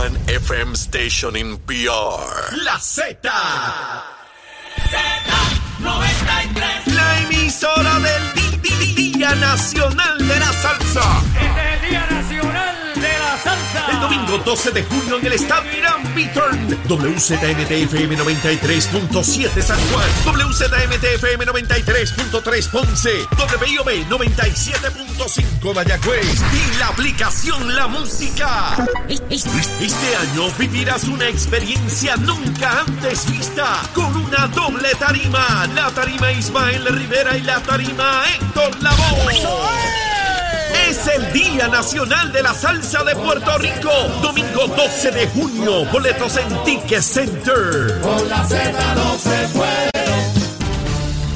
one FM station in PR. La Z. Z93. La emisora del Día Nacional de la Salsa. Este es el Día Nacional de la Salsa. El domingo 12 de junio en el Estadio Irán Beaturn. WZMTFM 93.7 San Juan. WZMTFM 93.3 Ponce. WIOB 97.5 Mayagüez. Y la aplicación La Música. Este año vivirás una experiencia nunca antes vista con una doble tarima. La tarima Ismael Rivera y la tarima Héctor Lavoe. Es el Día Nacional de la Salsa de Puerto Rico. Domingo 12 de junio. Boletos en Ticket Center.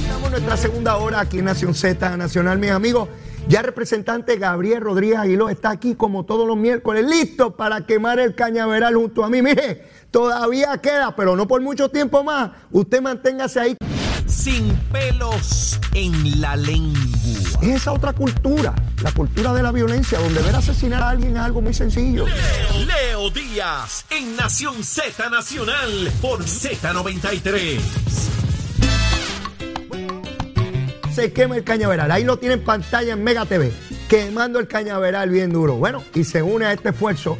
Estamos en nuestra segunda hora aquí en Nación Z Nacional, mis amigos. Ya el representante Gabriel Rodríguez Aguiló está aquí como todos los miércoles, listo para quemar el cañaveral junto a mí. Mire, todavía queda, pero no por mucho tiempo más. Usted manténgase ahí. Sin pelos en la lengua. Es esa otra cultura, la cultura de la violencia, donde ver asesinar a alguien es algo muy sencillo. Leo Díaz en Nación Z Nacional por Z93. se quema el cañaveral. Ahí lo tiene en pantalla en Mega TV, quemando el cañaveral bien duro. Bueno, y se une a este esfuerzo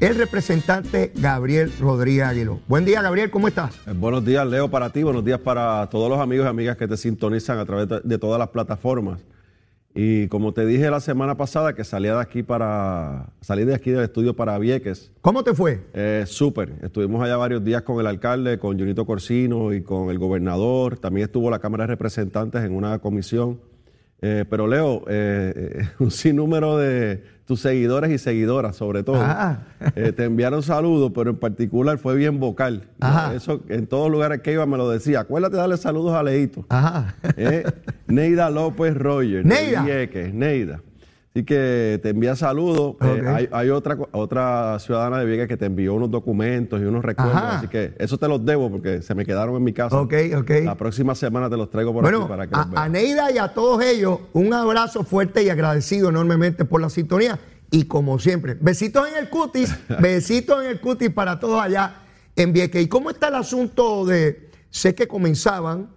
el representante Gabriel Rodríguez Aguiló. Buen día, Gabriel, ¿cómo estás? Eh, Buenos días, Leo, para ti. Buenos días para todos los amigos y amigas que te sintonizan a través de, todas las plataformas. Y como te dije la semana pasada, que salía de aquí para salir de aquí del estudio para Vieques, ¿Cómo te fue? eh, súper. Estuvimos allá varios días con el alcalde, con Junito Corsino y con el gobernador. También estuvo la Cámara de Representantes en una comisión. Eh, pero Leo, eh, un sinnúmero de tus seguidores y seguidoras, sobre todo, eh, te enviaron saludos, pero en particular fue bien vocal. Eso en todos lugares que iba me lo decía. Acuérdate de darle saludos a Leito. Ajá. Eh, Neida López Roger. Neida. Vieques, Neida. Así que te envía saludos. Eh, hay hay otra, otra ciudadana de Vieques que te envió unos documentos y unos recuerdos. Ajá. Así que eso te los debo porque se me quedaron en mi casa. Ok, ok. La próxima semana te los traigo por Bueno, aquí para que los a, veas. a Neida y a todos ellos, un abrazo fuerte y agradecido enormemente por la sintonía. Y como siempre, besitos en el cutis, besitos en el cutis para todos allá en Vieques. ¿Y cómo está el asunto de, sé que comenzaban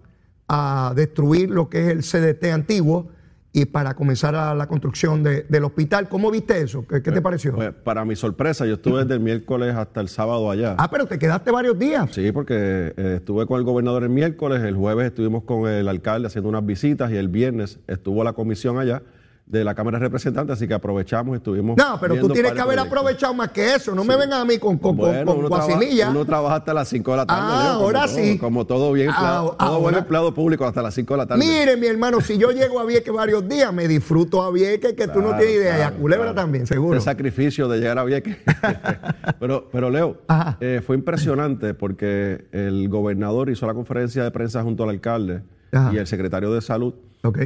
a destruir lo que es el CDT antiguo y para comenzar a la construcción de- del hospital? ¿Cómo viste eso? ¿Qué, qué te pareció? Pues, para mi sorpresa, yo estuve desde el miércoles hasta el sábado allá. Ah, pero te quedaste varios días. Sí, porque eh, estuve con el gobernador el miércoles, el jueves estuvimos con el alcalde haciendo unas visitas y el viernes estuvo la comisión allá de la Cámara de Representantes, así que aprovechamos y estuvimos. No, pero tú tienes que haber proyectos. aprovechado más que eso. No me vengan a mí con, con, con- Bueno, con uno, guasimilla. uno trabaja hasta las 5 de la tarde. Ah, Leo, ahora sí. Como todo bien Ah, empleado, todo buen empleado público hasta las 5 de la tarde. Mire, mi hermano, si yo llego a Vieques varios días, me disfruto a Vieques, que tú no Claro, tienes idea. y a claro, Culebra claro. también, seguro. El sacrificio de llegar a Vieques. pero, pero Leo, eh, fue impresionante porque el gobernador hizo la conferencia de prensa junto al alcalde Ajá. y el secretario de salud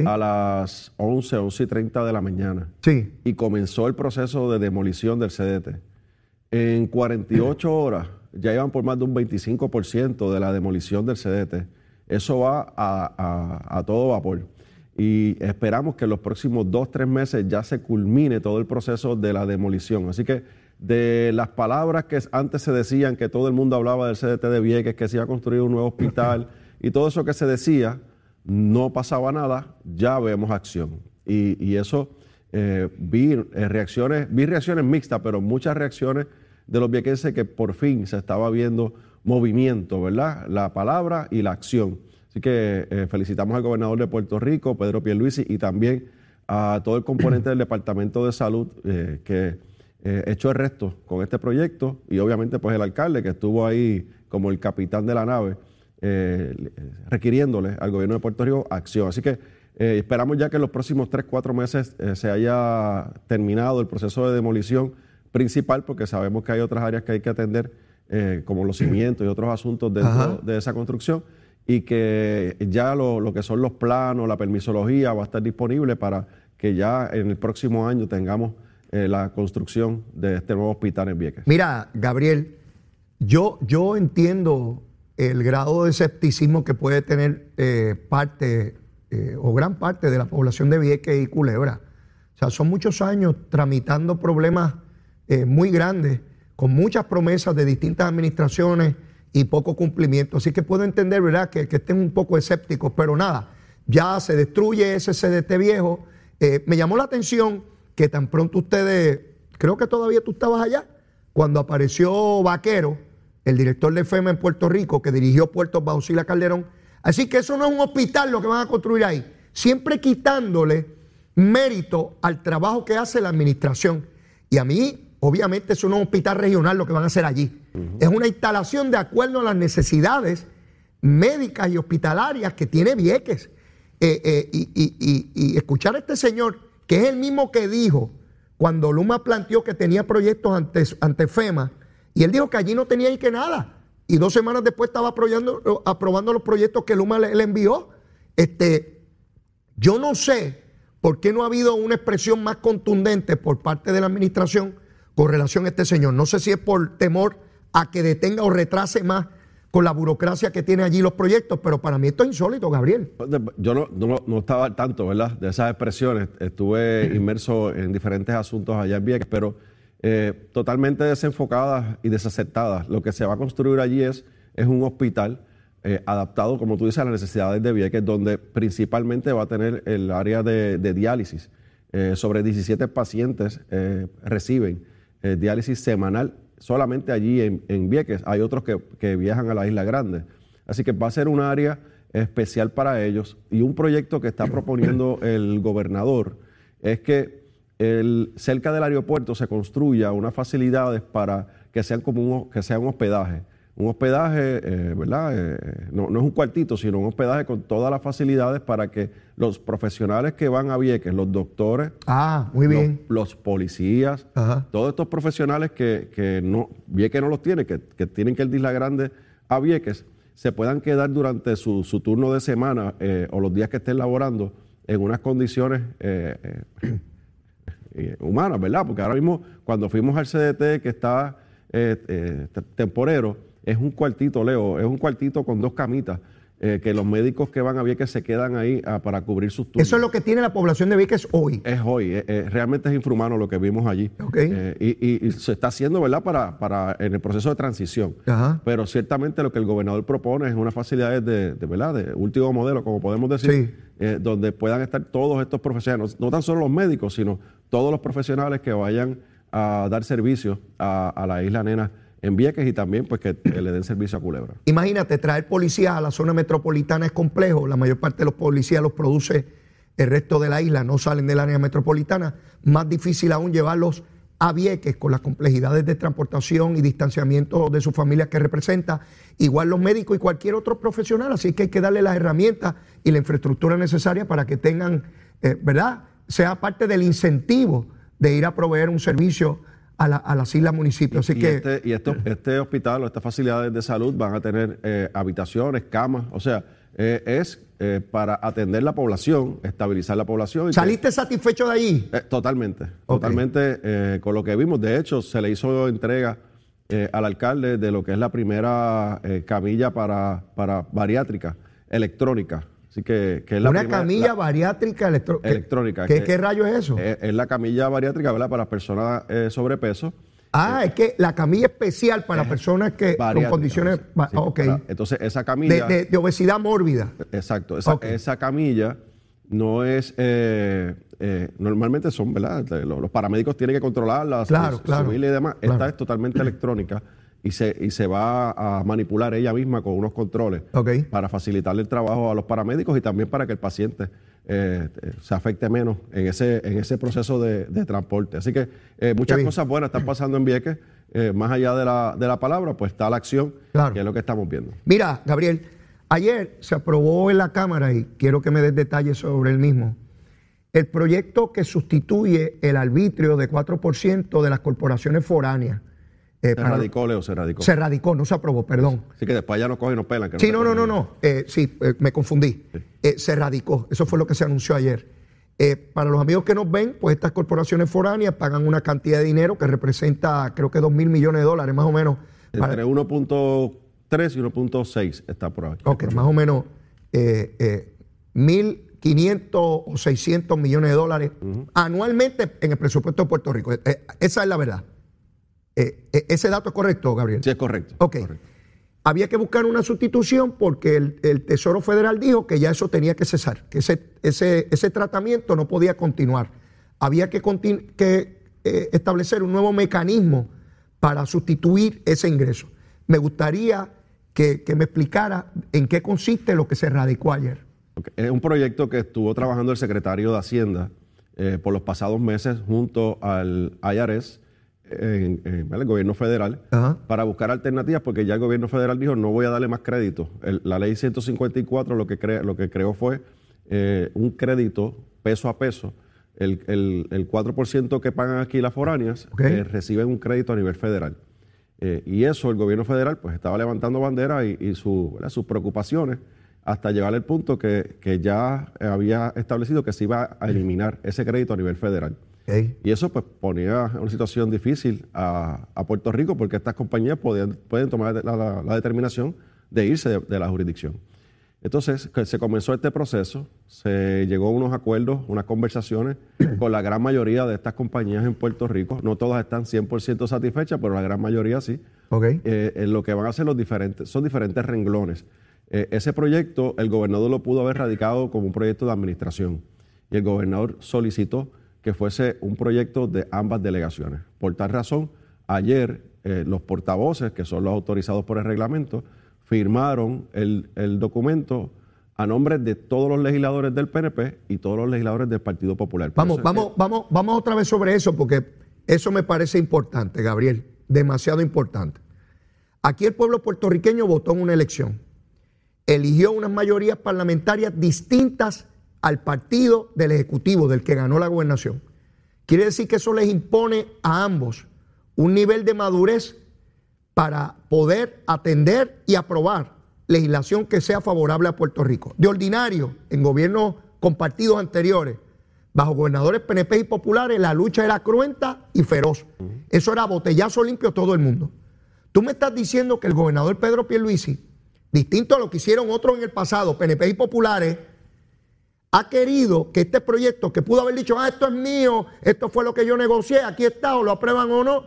A las 11, 11 y 30 de la mañana. Sí. Y comenzó el proceso de demolición del CDT. En 48 horas ya iban por más de un 25% de la demolición del CDT. Eso va a, a- a todo vapor. Y esperamos que en los próximos dos, tres meses ya se culmine todo el proceso de la demolición. Así que de las palabras que antes se decían, que todo el mundo hablaba del CDT de Vieques, que se iba a construir un nuevo hospital y todo eso que se decía, no pasaba nada, ya vemos acción. Y, eso eh, vi eh, reacciones, vi reacciones mixtas, pero muchas reacciones de los viequenses que por fin se estaba viendo movimiento, ¿verdad? La palabra y la acción. Así que eh, felicitamos al gobernador de Puerto Rico, Pedro Pierluisi, y también a todo el componente del Departamento de Salud que echó el resto con este proyecto y obviamente pues el alcalde que estuvo ahí como el capitán de la nave eh, requiriéndole al gobierno de Puerto Rico acción. Así que eh, esperamos ya que en los próximos tres, cuatro meses eh, se haya terminado el proceso de demolición principal, porque sabemos que hay otras áreas que hay que atender, eh, como los cimientos y otros asuntos dentro Ajá. de esa construcción, y que ya lo, lo que son los planos, la permisología va a estar disponible para que ya en el próximo año tengamos eh, la construcción de este nuevo hospital en Vieques. Mira, Gabriel, yo, yo entiendo el grado de escepticismo que puede tener eh, parte eh, o gran parte de la población de Vieques y Culebra. O sea, son muchos años tramitando problemas eh, muy grandes con muchas promesas de distintas administraciones y poco cumplimiento. Así que puedo entender, ¿verdad?, que, que estén un poco escépticos, pero nada, ya se destruye ese CDT viejo. Me llamó la atención que tan pronto ustedes, creo que todavía tú estabas allá, cuando apareció Vaquero, el director de FEMA en Puerto Rico, que dirigió Puerto Bausila Calderón. Así que eso no es un hospital lo que van a construir ahí, siempre quitándole mérito al trabajo que hace la administración. Y a mí, obviamente, eso no es un hospital regional lo que van a hacer allí. Es una instalación de acuerdo a las necesidades médicas y hospitalarias que tiene Vieques. Eh, eh, y, y- y- y escuchar a este señor, que es el mismo que dijo cuando Luma planteó que tenía proyectos ante, ante FEMA, y él dijo que allí no tenía ahí que nada. Y dos semanas después estaba aprobando, aprobando los proyectos que Luma le, le envió. Este, yo no sé por qué no ha habido una expresión más contundente por parte de la administración con relación a este señor. No sé si es por temor a que detenga o retrase más con la burocracia que tiene allí los proyectos, pero para mí esto es insólito, Gabriel. Yo no, no- no estaba al tanto, ¿verdad? De esas expresiones. Estuve inmerso en diferentes asuntos allá en Vieques, pero eh, totalmente desenfocadas y desacertadas. Lo que se va a construir allí es, es un hospital eh, adaptado, como tú dices, a las necesidades de Vieques, donde principalmente va a tener el área de, diálisis. Eh, sobre 17 pacientes reciben diálisis semanal solamente allí en, Vieques. Hay otros que viajan a la Isla Grande. Así que va a ser un área especial para ellos. Y un proyecto que está proponiendo el gobernador es que el- cerca del aeropuerto se construya unas facilidades para que sean como un, que sea un hospedaje. Un hospedaje, eh, ¿verdad? Eh, no, no es un cuartito, sino un hospedaje con todas las facilidades para que los profesionales que van a Vieques, los doctores, Ah, muy los- bien. Los, policías, Ajá. todos estos profesionales que, que no, Vieques no los tiene, que, que tienen que ir de Isla Grande a Vieques, se puedan quedar durante su, su turno de semana eh, o los días que estén laborando en unas condiciones eh, humanas, ¿verdad? Porque ahora mismo, cuando fuimos al CDT, que está eh, eh, te- temporero, es un cuartito, Leo, es un cuartito con dos camitas, eh, que los médicos que van a Vieques se quedan ahí ah, para cubrir sus turnos. Eso es lo que tiene la población de Vieques hoy. Es hoy, eh, eh, realmente es infrahumano lo que vimos allí. Y, y- y se está haciendo, ¿verdad?, para, para en el proceso de transición. Ajá. Pero ciertamente lo que el gobernador propone es unas facilidades de, de, ¿verdad?, de último modelo, como podemos decir, Sí. donde puedan estar todos estos profesionales, no, no tan solo los médicos, sino todos los profesionales que vayan a dar servicio a, la isla Nena en Vieques y también pues que le den servicio a Culebra. Imagínate, traer policías a la zona metropolitana es complejo. La mayor parte de los policías los produce el resto de la isla, no salen del área metropolitana. Más difícil aún llevarlos a Vieques con las complejidades de transportación y distanciamiento de sus familias que representa. Igual los médicos y cualquier otro profesional. Así que hay que darle las herramientas y la infraestructura necesaria para que tengan, eh, ¿verdad? Sea parte del incentivo de ir a proveer un servicio a, la- a las islas municipios. Así y que. este, y esto- este hospital o estas facilidades de salud van a tener eh, habitaciones, camas, o sea, eh, es eh, para atender la población, estabilizar la población. y que- ¿Saliste satisfecho de allí? Eh, totalmente, totalmente con lo que vimos. De hecho, se le hizo entrega al alcalde de lo que es la primera camilla para, para bariátrica electrónica. Así que, que es la Una primera- camilla la- bariátrica electro- ¿qué- electrónica. ¿Qué, que- qué rayo es eso? eh, es la camilla bariátrica, ¿verdad? Para personas eh, sobrepeso. ah, es que la camilla especial para personas que con condiciones. sí, para- entonces, esa camilla. de- de obesidad mórbida. Exacto, esa, camilla no es, eh, eh, normalmente son, ¿verdad? Los, los paramédicos tienen que controlarla, Claro, su- claro, subirle y demás. claro. Esta es totalmente electrónica y se, y se va a manipular ella misma con unos controles para facilitarle el trabajo a los paramédicos y también para que el paciente eh, se afecte menos en ese, en ese proceso de, de transporte. Así que eh, muchas cosas buenas están pasando en Vieques. Eh, más allá de la, de la palabra, pues está la acción, Claro. que es lo que estamos viendo. Mira, Gabriel, ayer se aprobó en la Cámara, y quiero que me des detalles sobre el mismo, el proyecto que sustituye el arbitrio de 4% de las corporaciones foráneas. Eh, Se para- radicó, Leo, se radicó. se radicó, no se aprobó, perdón. Así que después ya nos cogen y nos pelan. que Sí, no, no, no, no. Eh, sí, eh, me confundí. Se radicó. Eso fue lo que se anunció ayer. Para los amigos que nos ven, pues estas corporaciones foráneas pagan una cantidad de dinero que representa, creo que 2 mil millones de dólares, más o menos. para- Entre 1.3 y 1.6 está por aquí. ok, más o menos eh, eh, 1.500 o 600 millones de dólares anualmente en el presupuesto de Puerto Rico. Esa es la verdad. Eh, eh, ¿Ese dato es correcto, Gabriel? Sí, es correcto. Ok. correcto. Había que buscar una sustitución porque el, el Tesoro Federal dijo que ya eso tenía que cesar, que ese, ese, ese tratamiento no podía continuar. Había que, continu- que eh, establecer un nuevo mecanismo para sustituir ese ingreso. Me gustaría que, que me explicara en qué consiste lo que se radicó ayer. Es un proyecto que estuvo trabajando el secretario de Hacienda eh, por los pasados meses junto al IRS, en, en el gobierno federal, Ajá. para buscar alternativas, porque ya el gobierno federal dijo no voy a darle más crédito. El- la ley 154 lo que, crea- lo que creó fue eh, un crédito peso a peso. El, el, el 4% que pagan aquí las foráneas Ok. eh, reciben un crédito a nivel federal. Eh, y eso el gobierno federal pues estaba levantando bandera y, y su- sus preocupaciones hasta llegar al punto que, que ya había establecido que se iba a eliminar ese crédito a nivel federal. Y eso pues ponía una situación difícil a, a Puerto Rico porque estas compañías podían- pueden tomar la, la- la determinación de irse de, de la jurisdicción. Entonces se comenzó este proceso, se llegó a unos acuerdos, unas conversaciones con la gran mayoría de estas compañías en Puerto Rico. No todas están 100% satisfechas, pero la gran mayoría sí. Eh, en lo que van a hacer los diferentes, son diferentes renglones. Eh, ese proyecto, el gobernador lo pudo haber radicado como un proyecto de administración y el gobernador solicitó que fuese un proyecto de ambas delegaciones. Por tal razón, ayer eh, los portavoces, que son los autorizados por el reglamento, firmaron el, el documento a nombre de todos los legisladores del PNP y todos los legisladores del Partido Popular. Por Vamos, que- vamos, vamos, vamos otra vez sobre eso porque eso me parece importante, Gabriel, demasiado importante. Aquí el pueblo puertorriqueño votó en una elección, eligió unas mayorías parlamentarias distintas al partido del Ejecutivo, del que ganó la gobernación. Quiere decir que eso les impone a ambos un nivel de madurez para poder atender y aprobar legislación que sea favorable a Puerto Rico. De ordinario, en gobiernos con partidos anteriores, bajo gobernadores PNP y populares, la lucha era cruenta y feroz. Eso era botellazo limpio todo el mundo. Tú me estás diciendo que el gobernador Pedro Pierluisi, distinto a lo que hicieron otros en el pasado, PNP y populares, ha querido que este proyecto, que pudo haber dicho, ah, esto es mío, esto fue lo que yo negocié, aquí está, o lo aprueban o no,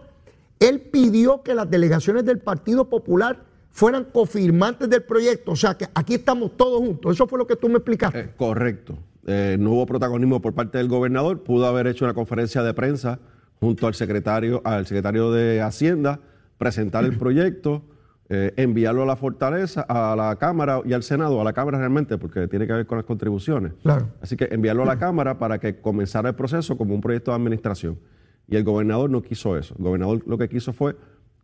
él pidió que las delegaciones del Partido Popular fueran cofirmantes del proyecto, o sea, que aquí estamos todos juntos. Eso fue lo que tú me explicaste. Eh, correcto. Eh, no hubo protagonismo por parte del gobernador. Pudo haber hecho una conferencia de prensa junto al secretario, al secretario de Hacienda, presentar el proyecto, eh, enviarlo a la fortaleza, a la Cámara y al Senado, a la Cámara realmente, porque tiene que ver con las contribuciones. Claro. Así que enviarlo a la Cámara para que comenzara el proceso como un proyecto de administración. Y el gobernador no quiso eso. El gobernador lo que quiso fue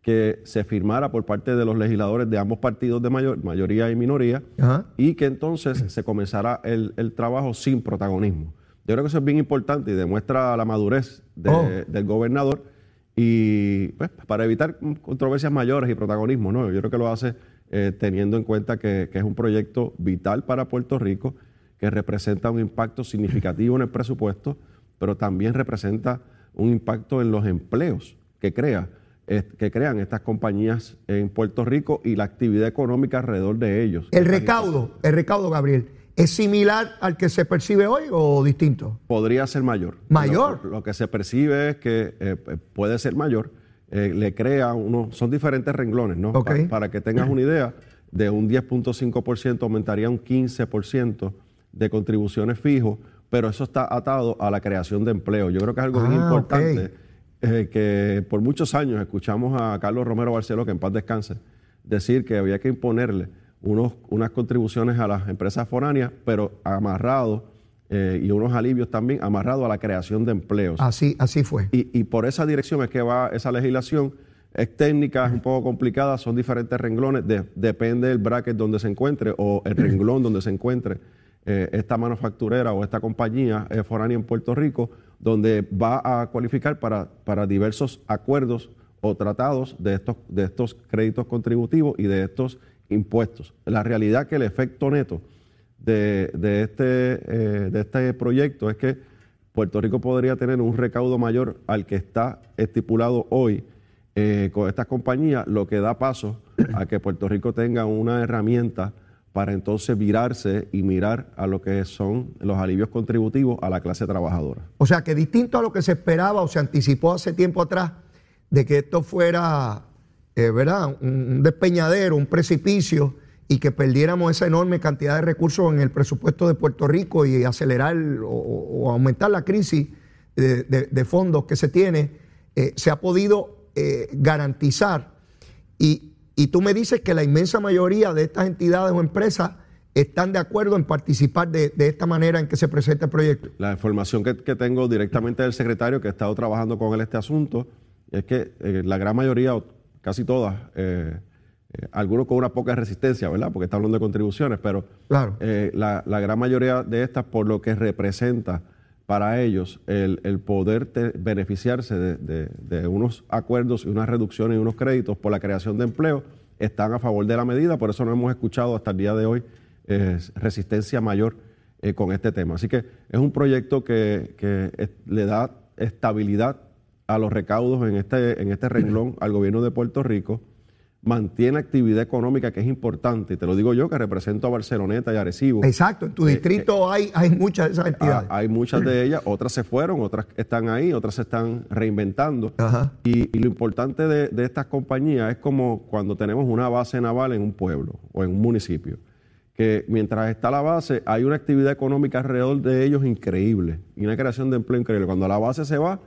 que se firmara por parte de los legisladores de ambos partidos de mayor- mayoría y minoría Ajá. y que entonces se comenzara el, el trabajo sin protagonismo. Yo creo que eso es bien importante y demuestra la madurez de- Oh. del gobernador y pues, para evitar controversias mayores y protagonismo, ¿no? Yo creo que lo hace eh, teniendo en cuenta que, que es un proyecto vital para Puerto Rico, que representa un impacto significativo en el presupuesto, pero también representa un impacto en los empleos que crea eh, que crean estas compañías en Puerto Rico y la actividad económica alrededor de ellos. El recaudo, el recaudo, Gabriel, ¿es similar al que se percibe hoy o distinto? podría ser mayor. ¿Mayor? Lo, lo que se percibe es que eh, puede ser mayor. Eh, le crea uno, son diferentes renglones, ¿no? Pa- para que tengas una idea, de un 10.5% aumentaría un 15% de contribuciones fijos, pero eso está atado a la creación de empleo. Yo creo que es algo bien Ah, importante. ok. eh, que por muchos años escuchamos a Carlos Romero Barceló, que en paz descanse, decir que había que imponerle unos, unas contribuciones a las empresas foráneas, pero amarrado, eh, y unos alivios también amarrados a la creación de empleos. Así, así fue. Y, y por esa dirección es que va esa legislación. Es técnica, es un poco complicada, son diferentes renglones, de- depende del bracket donde se encuentre o el renglón donde se encuentre eh, esta manufacturera o esta compañía eh, foránea en Puerto Rico, donde va a cualificar para, para diversos acuerdos o tratados de estos, de estos créditos contributivos y de estos impuestos. La realidad que el efecto neto de, de este, eh, de este proyecto es que Puerto Rico podría tener un recaudo mayor al que está estipulado hoy eh, con estas compañías, lo que da paso a que Puerto Rico tenga una herramienta para entonces virarse y mirar a lo que son los alivios contributivos a la clase trabajadora. O sea que distinto a lo que se esperaba o se anticipó hace tiempo atrás de que esto fuera, eh, ¿verdad? Un, despeñadero, un precipicio y que perdiéramos esa enorme cantidad de recursos en el presupuesto de Puerto Rico y acelerar o, aumentar la crisis de, fondos que se tiene, eh, se ha podido eh, garantizar. Y, y tú me dices que la inmensa mayoría de estas entidades o empresas están de acuerdo en participar de, de esta manera en que se presenta el proyecto. La información que, que tengo directamente del secretario que ha estado trabajando con él este asunto es que la gran mayoría, casi todas, eh, eh, algunos con una poca resistencia, ¿verdad? Porque está hablando de contribuciones, pero Claro. eh, la, la gran mayoría de estas, por lo que representa para ellos el, el poder te- beneficiarse de, de- de unos acuerdos y unas reducciones y unos créditos por la creación de empleo, están a favor de la medida, por eso no hemos escuchado hasta el día de hoy eh, resistencia mayor con este tema. Así que es un proyecto que, le da estabilidad a los recaudos en este, en este renglón al gobierno de Puerto Rico, mantiene actividad económica que es importante, y te lo digo yo que represento a Barceloneta y Arecibo. Exacto, en tu distrito hay, hay muchas de esas Ah, entidades. hay muchas de ellas, otras se fueron, otras están ahí, otras se están reinventando. Ajá. Y, y lo importante de, de estas compañías es como cuando tenemos una base naval en un pueblo o en un municipio, que mientras está la base hay una actividad económica alrededor de ellos increíble y una creación de empleo increíble. Cuando la base se va,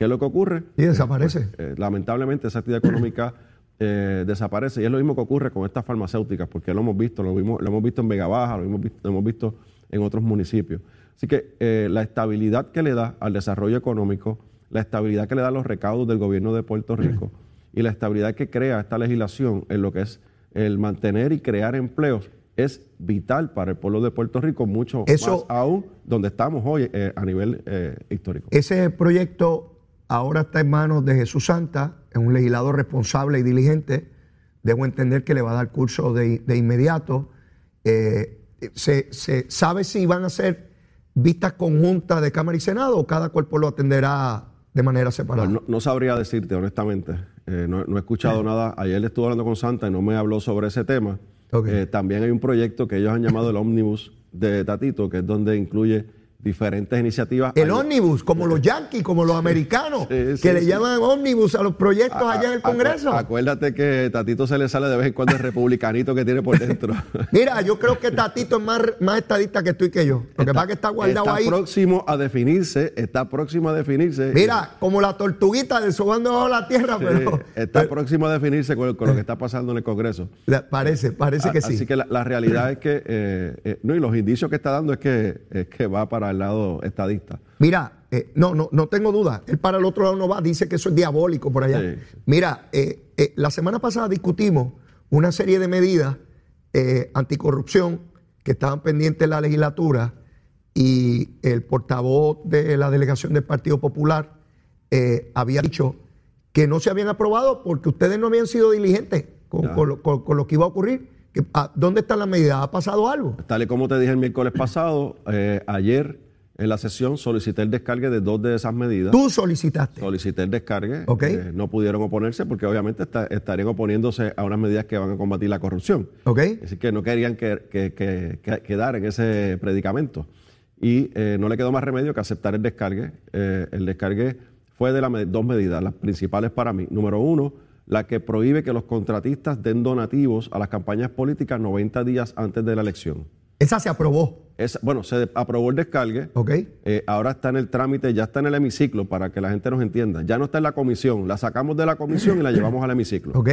¿qué es lo que ocurre? Y desaparece. Eh, lamentablemente esa actividad económica eh, desaparece y es lo mismo que ocurre con estas farmacéuticas porque lo hemos visto, lo, vimos, lo hemos visto en Vega Baja, lo hemos visto, lo hemos visto en otros municipios. Así que eh, la estabilidad que le da al desarrollo económico, la estabilidad que le da a los recaudos del gobierno de Puerto Rico y la estabilidad que crea esta legislación en lo que es el mantener y crear empleos es vital para el pueblo de Puerto Rico, mucho Eso- más aún donde estamos hoy eh, a nivel eh, histórico. Ese proyecto ahora está en manos de Jesús Santa, es un legislador responsable y diligente. Debo entender que le va a dar curso de, de inmediato. Eh, se, se sabe si van a ser vistas conjuntas de Cámara y Senado o cada cuerpo lo atenderá de manera separada? No, no sabría decirte, honestamente. Eh, no, no he escuchado nada. Ayer estuve hablando con Santa y no me habló sobre ese tema. Eh, también hay un proyecto que ellos han llamado el Omnibus de Tatito, que es donde incluye diferentes iniciativas. El ómnibus, como los yanquis, como los americanos, Sí, sí, que le llaman ómnibus a los proyectos A- allá en el Congreso. Acuérdate que Tatito se le sale de vez en cuando el republicanito que tiene por dentro. Mira, yo creo que Tatito es más, más estadista que tú y que yo. Lo que pasa que está guardado está ahí. próximo a definirse, está próximo a definirse. Mira, como la tortuguita desobando bajo la tierra, pero. está próximo a definirse con, con lo que está pasando en el Congreso. Parece, parece que A- sí. Así que la, la realidad es que, eh, eh, no, y los indicios que está dando es que, es que va para el lado estadista. Mira, eh, no, no, no tengo duda. Él para el otro lado no va, dice que eso es diabólico por allá. Sí. Mira, eh, eh, la semana pasada discutimos una serie de medidas eh, anticorrupción que estaban pendientes en la legislatura y el portavoz de la delegación del Partido Popular eh, había dicho que no se habían aprobado porque ustedes no habían sido diligentes con, Ya. con lo, con- con lo que iba a ocurrir. Ah, ¿Dónde están las medidas? ¿Ha pasado algo? Tal y como te dije el miércoles pasado, eh, ayer en la sesión solicité el descargue de dos de esas medidas. Tú solicitaste. Solicité el descargue. Ok. eh, no pudieron oponerse porque obviamente está- estarían oponiéndose a unas medidas que van a combatir la corrupción. ¿Ok? Así que no querían que, que- que- que- quedar en ese predicamento. Y eh, no le quedó más remedio que aceptar el descargue. Eh, el descargue fue de las dos medidas, las principales para mí. Número uno, la que prohíbe que los contratistas den donativos a las campañas políticas 90 días antes de la elección. Esa se aprobó. Es, bueno, se aprobó el descargue. ¿Ok? Eh, ahora está en el trámite, ya está en el hemiciclo para que la gente nos entienda. Ya no está en la comisión, la sacamos de la comisión y la llevamos al hemiciclo. ¿Ok?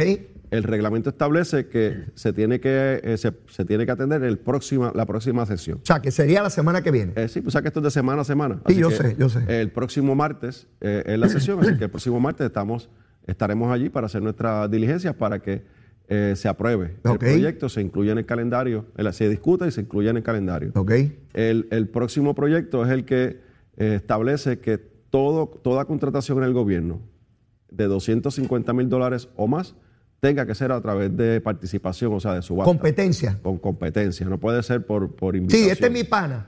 El reglamento establece que se tiene que, eh, se, se tiene que atender el próxima, la próxima sesión. O sea, que sería la semana que viene. Eh, sí, pues sabes que esto es de semana a semana. Sí, Así yo que sé, yo sé. El próximo martes es la sesión, así que el próximo martes estamos, estaremos allí para hacer nuestras diligencias para que eh, se apruebe el proyecto, se incluya en el calendario, se discuta y se incluya en el calendario. El, el próximo proyecto es el que eh, establece que todo, toda contratación en el gobierno de 250 mil dólares o más tenga que ser a través de participación, o sea, de subasta. Competencia. Con competencia, no puede ser por, por invitación. Sí, este es mi pana.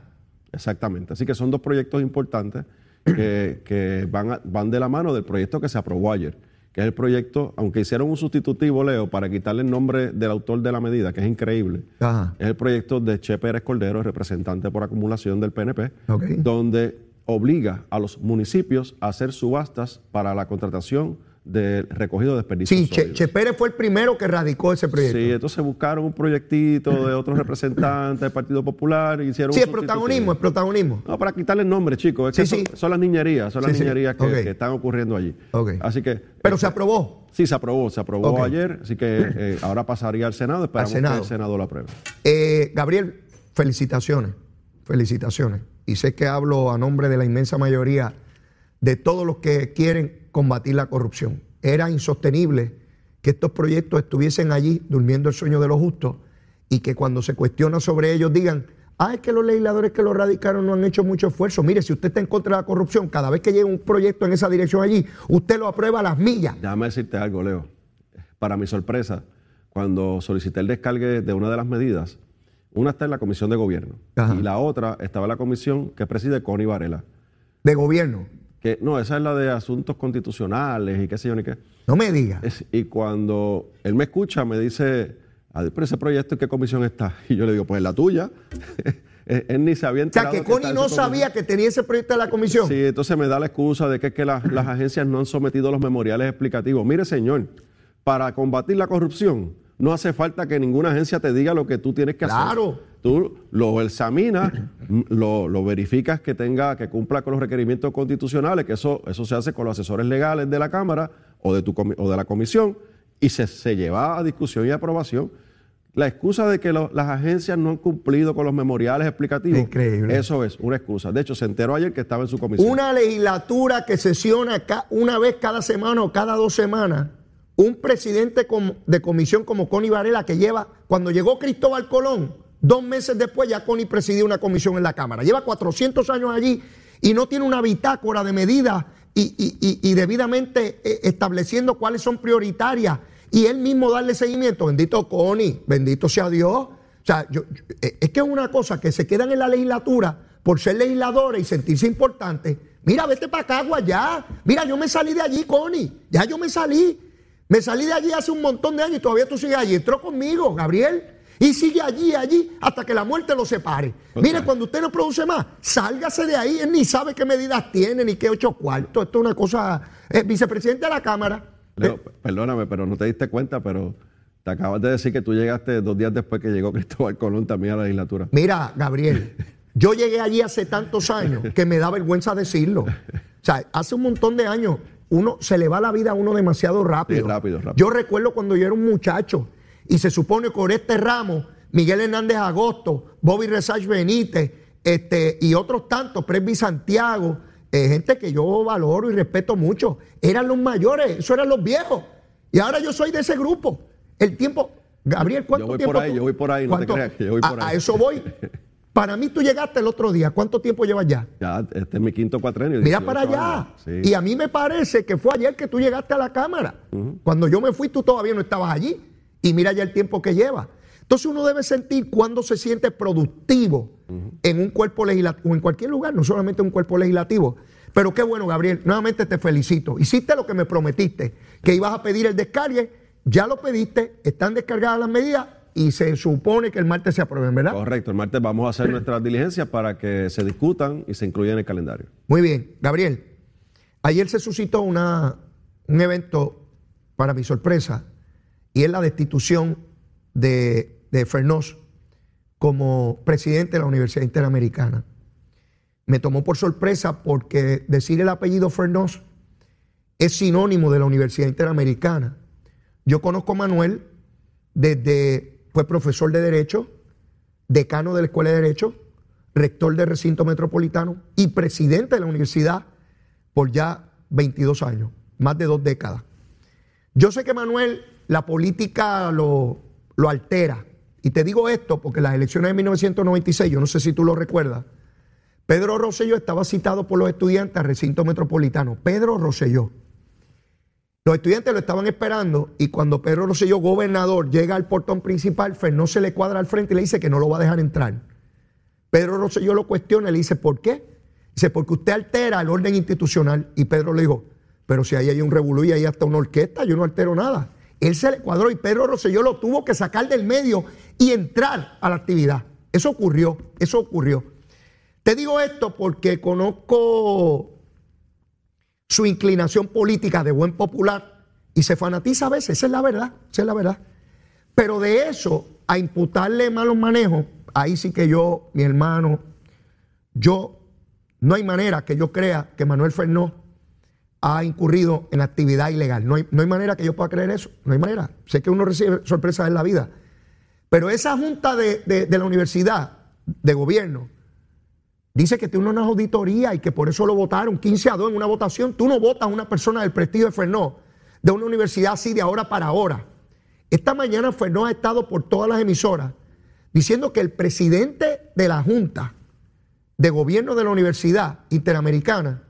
Exactamente. Así que son dos proyectos importantes que, que van, a- van de la mano del proyecto que se aprobó ayer, que es el proyecto, aunque hicieron un sustitutivo, Leo, para quitarle el nombre del autor de la medida, que es increíble, Ajá. es el proyecto de Che Pérez Cordero, representante por acumulación del PNP, donde obliga a los municipios a hacer subastas para la contratación del recogido de desperdicios Sí, che, sólidos. Che Pérez fue el primero que radicó ese proyecto. Sí, entonces buscaron un proyectito de otros representantes del Partido Popular y hicieron Sí, un es protagonismo, es protagonismo. No, para quitarle el nombre, chicos. Es que Sí, son, sí. son las niñerías, son las Sí, niñerías que, que están ocurriendo allí. Ok. Así que. Pero se aprobó. Sí, se aprobó, se aprobó ayer, así que eh, ahora pasaría al Senado, esperamos Senado. que el Senado lo apruebe. Eh, Gabriel, felicitaciones, felicitaciones. Y sé que hablo a nombre de la inmensa mayoría de todos los que quieren combatir la corrupción. Era insostenible que estos proyectos estuviesen allí durmiendo el sueño de los justos y que cuando se cuestiona sobre ellos digan, ah, es que los legisladores que lo radicaron no han hecho mucho esfuerzo. Mire, si usted está en contra de la corrupción, cada vez que llega un proyecto en esa dirección allí, usted lo aprueba a las millas. Déjame decirte algo, Leo. Para mi sorpresa, cuando solicité el descargue de una de las medidas, una está en la Comisión de Gobierno Ajá. y la otra estaba en la comisión que preside Connie Varela. De gobierno. Que, no, esa es la de asuntos constitucionales y qué sé yo ni qué. No me diga. Es- y cuando él me escucha, me dice, "Ah, pero ese proyecto, ¿en qué comisión está? Y yo le digo, pues en la tuya. él, él ni se había O enterado. sea, que que Connie no sabía que tenía ese proyecto en la comisión. Sí, entonces me da la excusa de que es que las, las agencias no han sometido los memoriales explicativos. Mire, señor, para combatir la corrupción no hace falta que ninguna agencia te diga lo que tú tienes que Claro. hacer. Tú lo examinas, lo, lo verificas que tenga, que cumpla con los requerimientos constitucionales, que eso, eso se hace con los asesores legales de la Cámara o de, tu o de la Comisión, y se, se lleva a discusión y aprobación. La excusa de que lo- las agencias no han cumplido con los memoriales explicativos, Increíble. eso es una excusa. De hecho, se enteró ayer que estaba en su comisión. Una legislatura que sesiona ca- una vez cada semana o cada dos semanas, un presidente de comisión como Connie Varela que lleva, cuando llegó Cristóbal Colón, dos meses después ya Connie presidía una comisión en la Cámara. Lleva 400 años allí y no tiene una bitácora de medidas y, y- y- debidamente eh, estableciendo cuáles son prioritarias y él mismo darle seguimiento. Bendito Connie, bendito sea Dios. O sea, yo- eh, es que es una cosa que se quedan en la legislatura por ser legisladores y sentirse importantes. Mira, vete para Cagua ya. Mira, yo me salí de allí, Connie. Ya yo me salí. Me salí de allí hace un montón de años y todavía tú sigues allí. Entró conmigo, Gabriel. Y sigue allí, allí, hasta que la muerte lo separe. Mire, cuando usted no produce más, sálgase de ahí. Él ni sabe qué medidas tiene, ni qué ocho cuartos. Esto es una cosa. Es vicepresidente de la Cámara. Leo, Eh, perdóname, pero no te diste cuenta, pero te acabas de decir que tú llegaste dos días después que llegó Cristóbal Colón también a la legislatura. Mira, Gabriel, yo llegué allí hace tantos años que me da vergüenza decirlo. O sea, hace un montón de años uno se le va la vida a uno demasiado rápido. Sí, rápido, rápido. Yo recuerdo cuando yo era un muchacho y se supone que este ramo, Miguel Hernández Agosto, Bobby Resach Benítez, este, y otros tantos, Presby Santiago, eh, gente que yo valoro y respeto mucho, eran los mayores, eso eran los viejos. Y ahora yo soy de ese grupo. El tiempo, Gabriel, ¿cuánto Yo voy tiempo? por ahí, tú- yo voy por ahí, no te creas que yo voy por a- ahí. A eso voy. Para mí tú llegaste el otro día. ¿Cuánto tiempo llevas ya? Ya, este es mi quinto cuatrenio. Mira 18 para allá. Sí. Y a mí me parece que fue ayer que tú llegaste a la Cámara. Cuando yo me fui, tú todavía no estabas allí. Y mira ya el tiempo que lleva. Entonces uno debe sentir cuando se siente productivo en un cuerpo legislativo, o en cualquier lugar, no solamente en un cuerpo legislativo. Pero qué bueno, Gabriel. Nuevamente te felicito. Hiciste lo que me prometiste, que ibas a pedir el descargue. Ya lo pediste, están descargadas las medidas y se supone que el martes se aprueben, ¿verdad? Correcto, el martes vamos a hacer nuestras diligencias para que se discutan y se incluyan en el calendario. Muy bien, Gabriel. Ayer se suscitó una, un evento, para mi sorpresa, y es la destitución de, de Fernós como presidente de la Universidad Interamericana. Me tomó por sorpresa porque decir el apellido Fernós es sinónimo de la Universidad Interamericana. Yo conozco a Manuel desde, fue profesor de Derecho, decano de la Escuela de Derecho, rector del recinto metropolitano y presidente de la universidad por ya 22 años, más de dos décadas. Yo sé que Manuel la política lo, altera. Y te digo esto porque las elecciones de 1996, yo no sé si tú lo recuerdas, Pedro Rosselló estaba citado por los estudiantes al recinto metropolitano. Pedro Rosselló. Los estudiantes lo estaban esperando y cuando Pedro Rosselló, gobernador, llega al portón principal, Fernó se le cuadra al frente y le dice que no lo va a dejar entrar. Pedro Rosselló lo cuestiona y le dice, ¿por qué? Dice, porque usted altera el orden institucional. Y Pedro le dijo, pero si ahí hay un revolú y hay hasta una orquesta, yo no altero nada. Él se le cuadró y Pedro Rosselló lo tuvo que sacar del medio y entrar a la actividad. Eso ocurrió, eso ocurrió. Te digo esto porque conozco su inclinación política de buen popular y se fanatiza a veces, esa es la verdad, esa es la verdad. Pero de eso a imputarle malos manejos, ahí sí que yo, mi hermano, yo, no hay manera que yo crea que Manuel Fernó ha incurrido en actividad ilegal. No hay, no hay manera que yo pueda creer eso, no hay manera. Sé que uno recibe sorpresas en la vida. Pero esa junta de, de- de la universidad, de gobierno, dice que tiene una auditoría y que por eso lo votaron 15 a 2 en una votación. Tú no votas a una persona del prestigio de Fernó, de una universidad así de ahora para ahora. Esta mañana Fernó ha estado por todas las emisoras diciendo que el presidente de la Junta de Gobierno de la Universidad Interamericana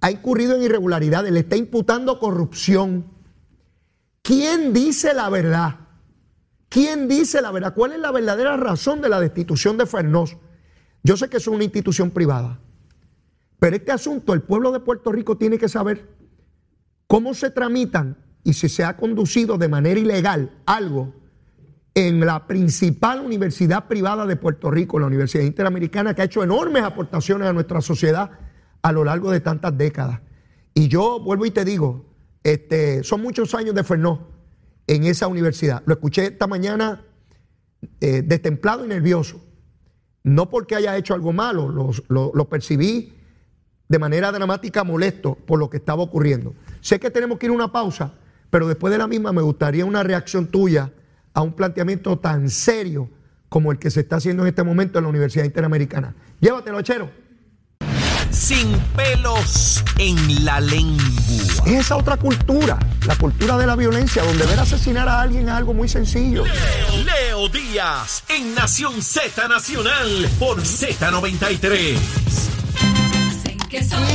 ha incurrido en irregularidades, le está imputando corrupción. ¿Quién dice la verdad? ¿Quién dice la verdad? ¿Cuál es la verdadera razón de la destitución de Fernós? Yo sé que es una institución privada, pero este asunto el pueblo de Puerto Rico tiene que saber cómo se tramitan y si se ha conducido de manera ilegal algo en la principal universidad privada de Puerto Rico, la Universidad Interamericana, que ha hecho enormes aportaciones a nuestra sociedad a lo largo de tantas décadas. Y yo vuelvo y te digo, este, son muchos años de Fernó en esa universidad. Lo escuché esta mañana eh, destemplado y nervioso. No porque haya hecho algo malo, lo, percibí de manera dramática molesto por lo que estaba ocurriendo. Sé que tenemos que ir a una pausa, pero después de la misma me gustaría una reacción tuya a un planteamiento tan serio como el que se está haciendo en este momento en la Universidad Interamericana. Llévatelo, Chero. Sin pelos en la lengua. Es esa otra cultura, la cultura de la violencia, donde ver asesinar a alguien es algo muy sencillo. Leo Díaz en Nación Z Nacional por Z93.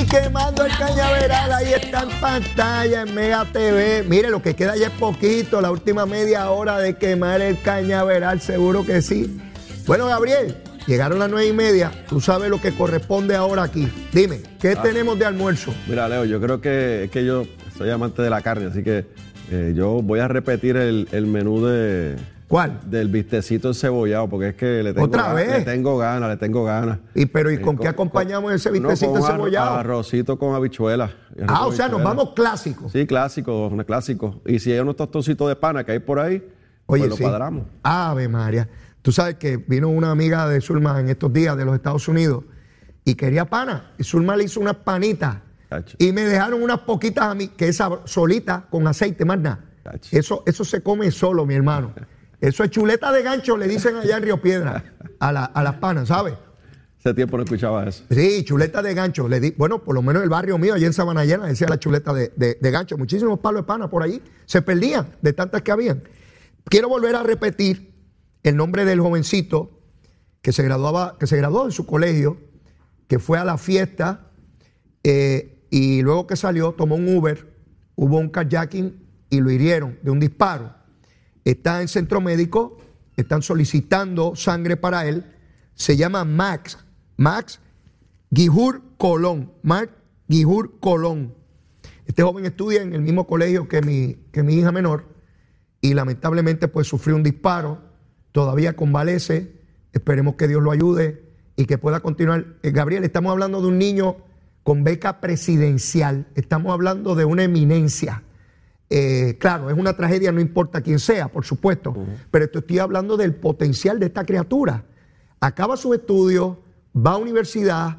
Y quemando el cañaveral, ahí está en pantalla en Mega TV. Mire, lo que queda ya es poquito, la última media hora de quemar el cañaveral, seguro que sí. Bueno, Gabriel, llegaron las nueve y media, tú sabes lo que corresponde ahora aquí. Dime, ¿qué tenemos de almuerzo? Mira, Leo, yo creo que, es que yo soy amante de la carne, así que eh, yo voy a repetir el, el menú de, ¿Cuál? del bistecito encebollado, porque es que le tengo, ¿Otra vez? le tengo ganas, le tengo ganas. ¿Y pero y Eh, con qué acompañamos ese bistecito no, cebollado? Arrocito con habichuelas. Ah, o sea, nos vamos clásicos. Sí, clásico, un clásico. Y si hay unos tostoncitos de pana que hay por ahí, Oye, pues lo sí. cuadramos. Ave María. Tú sabes que vino una amiga de Zulma en estos días de los Estados Unidos y quería pana. Y Zulma le hizo unas panitas. Cacho. Y me dejaron unas poquitas a mí, que esa solita, con aceite, más nada. Cacho. Eso, eso se come solo, mi hermano. Eso es chuleta de gancho, le dicen allá en Río Piedra, a, la- a las panas, ¿sabes? Hace tiempo no escuchaba eso. Sí, chuleta de gancho. Le di, bueno, por lo menos el barrio mío, allá en Sabana Llena, decía la chuleta de, de- de gancho. Muchísimos palos de pana por ahí. Se perdían de tantas que habían. Quiero volver a repetir el nombre del jovencito que se graduaba, que se graduó en su colegio, que fue a la fiesta eh, y luego que salió tomó un Uber, hubo un carjacking y lo hirieron de un disparo. Está en centro médico, están solicitando sangre para él. Se llama Max, Max Guijur Colón, Max Guijur Colón. Este joven estudia en el mismo colegio que mi, que mi hija menor y lamentablemente pues sufrió un disparo, todavía convalece, esperemos que Dios lo ayude y que pueda continuar. Eh, Gabriel, estamos hablando de un niño con beca presidencial, estamos hablando de una eminencia. Eh, claro, es una tragedia, no importa quién sea, por supuesto, pero estoy hablando del potencial de esta criatura. Acaba sus estudios, va a universidad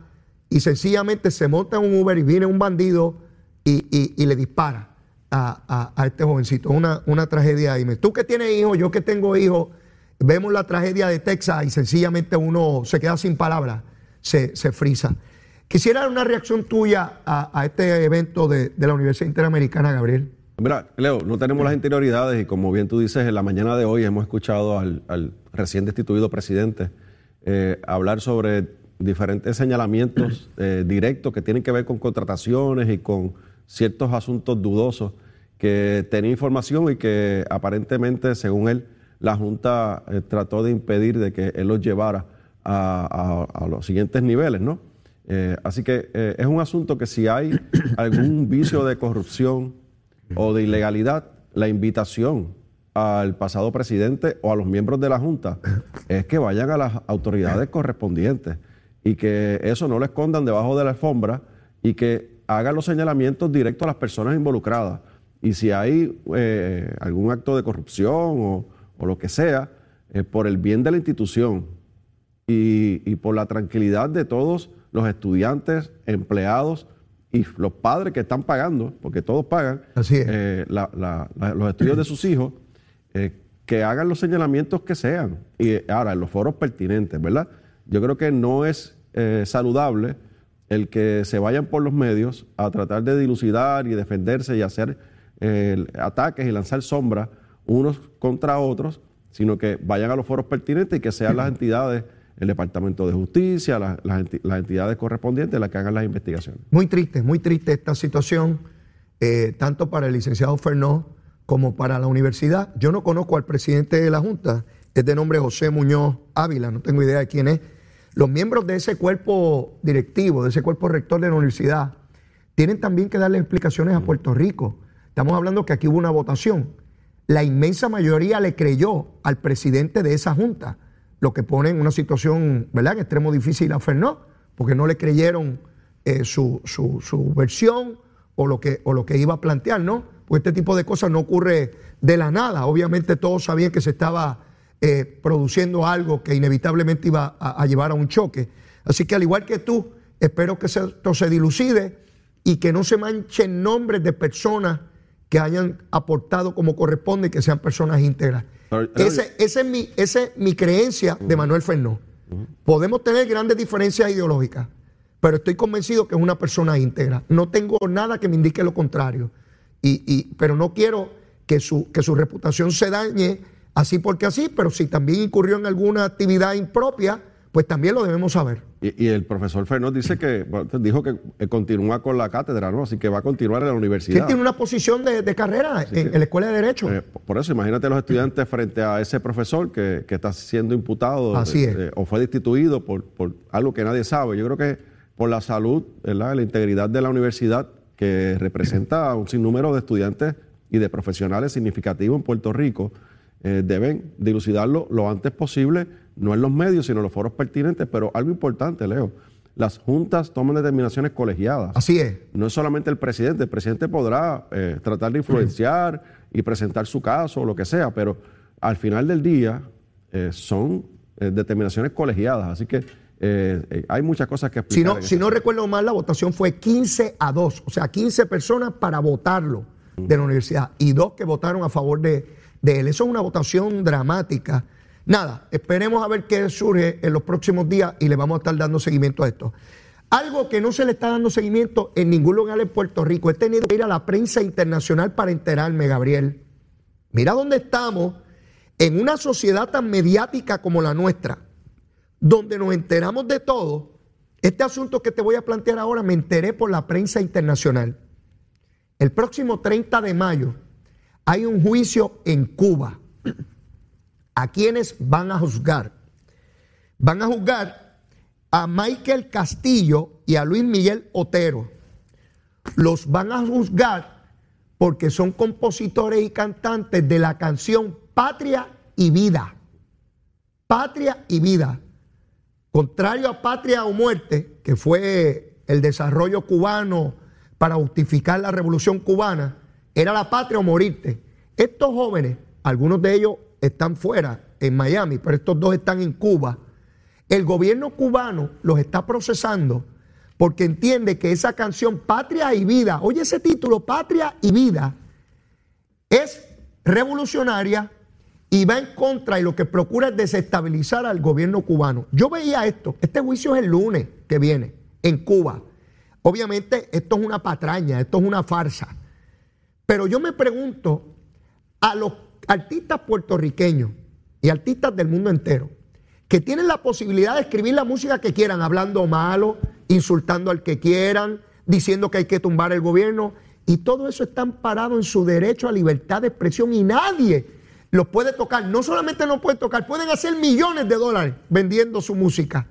y sencillamente se monta en un Uber y viene un bandido y, y- y le dispara a, a- a este jovencito. Una, una tragedia. Dime, tú que tienes hijos, yo que tengo hijos, vemos la tragedia de Texas y sencillamente uno se queda sin palabras, se, se frisa. Quisiera una reacción tuya a, a este evento de, de la Universidad Interamericana, Gabriel. Mira, Leo, no tenemos las interioridades y como bien tú dices, en la mañana de hoy hemos escuchado al, al recién destituido presidente eh, hablar sobre diferentes señalamientos eh, directos que tienen que ver con contrataciones y con ciertos asuntos dudosos que tenía información y que aparentemente, según él, la Junta eh, trató de impedir de que él los llevara a, a- a los siguientes niveles, ¿no? Eh, así que eh, es un asunto que si hay algún vicio de corrupción o de ilegalidad, la invitación al pasado presidente o a los miembros de la Junta es que vayan a las autoridades correspondientes y que eso no lo escondan debajo de la alfombra y que haga los señalamientos directos a las personas involucradas. Y si hay eh, algún acto de corrupción o, o lo que sea, eh, por el bien de la institución y, y por la tranquilidad de todos los estudiantes, empleados y los padres que están pagando, porque todos pagan Así es. eh, la- la- la- los estudios de sus hijos, eh, que hagan los señalamientos que sean. Y ahora, en los foros pertinentes, ¿verdad? Yo creo que no es saludable el que se vayan por los medios a tratar de dilucidar y defenderse y hacer ataques y lanzar sombras unos contra otros, sino que vayan a los foros pertinentes y que sean las entidades, el Departamento de Justicia, las, las enti- las entidades correspondientes las que hagan las investigaciones. Muy triste, muy triste esta situación, eh, tanto para el licenciado Fernó como para la universidad. Yo no conozco al presidente de la Junta, es de nombre José Muñoz Ávila, no tengo idea de quién es. Los miembros de ese cuerpo directivo, de ese cuerpo rector de la universidad, tienen también que darle explicaciones a Puerto Rico. Estamos hablando que aquí hubo una votación. La inmensa mayoría le creyó al presidente de esa junta, lo que pone en una situación, ¿verdad?, en extremo difícil a Fernó, porque no le creyeron eh, su, su- su versión o lo, que, o lo que iba a plantear, ¿no? Porque este tipo de cosas no ocurre de la nada. Obviamente todos sabían que se estaba eh, produciendo algo que inevitablemente iba a, a llevar a un choque. Así que al igual que tú, espero que esto se dilucide y que no se manchen nombres de personas que hayan aportado como corresponde y que sean personas íntegras. Ese- esa es mi, esa es mi creencia de Manuel Fernó. Podemos tener grandes diferencias ideológicas, pero estoy convencido que es una persona íntegra. No tengo nada que me indique lo contrario. Y, y- pero no quiero que su, que su reputación se dañe así porque así, pero si también incurrió en alguna actividad impropia, pues también lo debemos saber. Y, y el profesor Fernández dice que bueno, dijo que eh, continúa con la cátedra, ¿no? Así que va a continuar en la ¿Quién universidad. tiene una posición de, de carrera en, en la Escuela de Derecho? Eh, por eso, imagínate los estudiantes frente a ese profesor que, que está siendo imputado Así eh, es. eh, o fue destituido por, por algo que nadie sabe. Yo creo que por la salud, ¿verdad? la integridad de la universidad, que representa un sinnúmero de estudiantes y de profesionales significativos en Puerto Rico, eh, deben dilucidarlo lo antes posible, no en los medios, sino en los foros pertinentes. Pero algo importante, Leo, las juntas toman determinaciones colegiadas. Así es. No es solamente el presidente, el presidente podrá eh, tratar de influenciar y presentar su caso o lo que sea, pero al final del día eh, son eh, determinaciones colegiadas, así que hay muchas cosas que Si explicar. no, si no recuerdo mal, la votación fue 15 a 2, o sea, 15 personas para votarlo de la universidad y dos que votaron a favor de, de él. Eso es una votación dramática. Nada, esperemos a ver qué surge en los próximos días y le vamos a estar dando seguimiento a esto. Algo que no se le está dando seguimiento en ningún lugar en Puerto Rico. He tenido que ir a la prensa internacional para enterarme, Gabriel. Mira dónde estamos en una sociedad tan mediática como la nuestra donde nos enteramos de todo. Este asunto que te voy a plantear ahora me enteré por la prensa internacional. El próximo 30 de mayo hay un juicio en Cuba. ¿A quienes van a juzgar? Van a juzgar a Michael Castillo y a Luis Miguel Otero. Los van a juzgar porque son compositores y cantantes de la canción Patria y Vida. Patria y Vida. Contrario a Patria o Muerte, que fue el desarrollo cubano para justificar la revolución cubana, era la patria o morirte. Estos jóvenes, algunos de ellos están fuera, en Miami, pero estos dos están en Cuba. El gobierno cubano los está procesando porque entiende que esa canción Patria y Vida, oye ese título, Patria y Vida, es revolucionaria y va en contra y lo que procura es desestabilizar al gobierno cubano. Yo veía esto, este juicio es el lunes que viene en Cuba. Obviamente esto es una patraña, esto es una farsa. Pero yo me pregunto a los artistas puertorriqueños y artistas del mundo entero que tienen la posibilidad de escribir la música que quieran, hablando malo, insultando al que quieran, diciendo que hay que tumbar el gobierno, y todo eso está amparado en su derecho a libertad de expresión y nadie los puede tocar. No solamente no pueden tocar, pueden hacer millones de dólares vendiendo su música.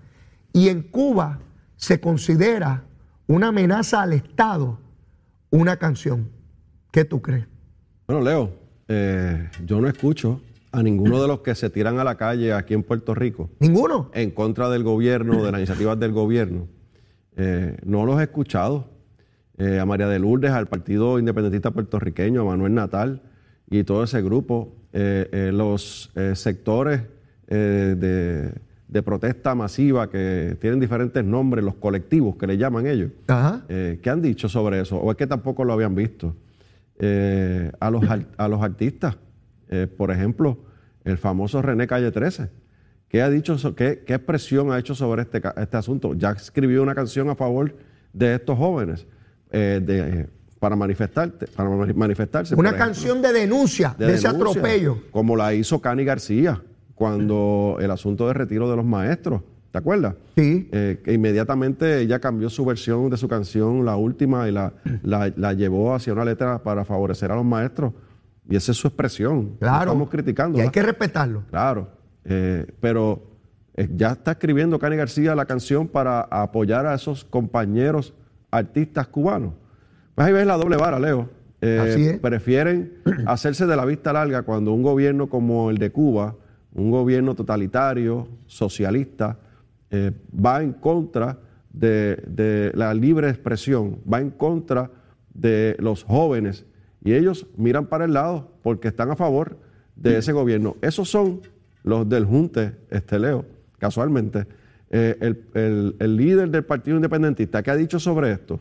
Y en Cuba se considera una amenaza al Estado una canción. ¿Qué tú crees? Bueno, Leo, eh, yo no escucho a ninguno de los que se tiran a la calle aquí en Puerto Rico ¿Ninguno? en contra del gobierno, de las iniciativas del gobierno. Eh, no los he escuchado. eh, a María de Lourdes, al Partido Independentista Puertorriqueño, a Manuel Natal y todo ese grupo, los sectores de, de, protesta masiva que tienen diferentes nombres, los colectivos que le llaman ellos, ¿qué han dicho sobre eso? ¿O es que tampoco lo habían visto? A, los, a los artistas, por ejemplo, el famoso René Calle 13. ¿Qué ha dicho, qué, qué expresión ha hecho sobre este, este asunto? Ya escribió una canción a favor de estos jóvenes. Eh, de, para, manifestarte, para manifestarse. Una canción de denuncia de, ese atropello. Como la hizo Cani García cuando el asunto de retiro de los maestros. ¿Te acuerdas? Sí. Eh, que inmediatamente ella cambió su versión de su canción, la última, y la, la, llevó hacia una letra para favorecer a los maestros. Y esa es su expresión. Claro. estamos criticando. Y hay que respetarlo. Claro. Eh, pero ya está escribiendo Cani García la canción para apoyar a esos compañeros artistas cubanos. Pues ahí ves la doble vara, Leo. Eh, prefieren hacerse de la vista larga cuando un gobierno como el de Cuba, un gobierno totalitario, socialista, eh, va en contra de, la libre expresión, va en contra de los jóvenes y ellos miran para el lado porque están a favor de ese gobierno. Esos son los del Junte, este Leo, casualmente, eh, el, líder del Partido Independentista, ¿qué ha dicho sobre esto?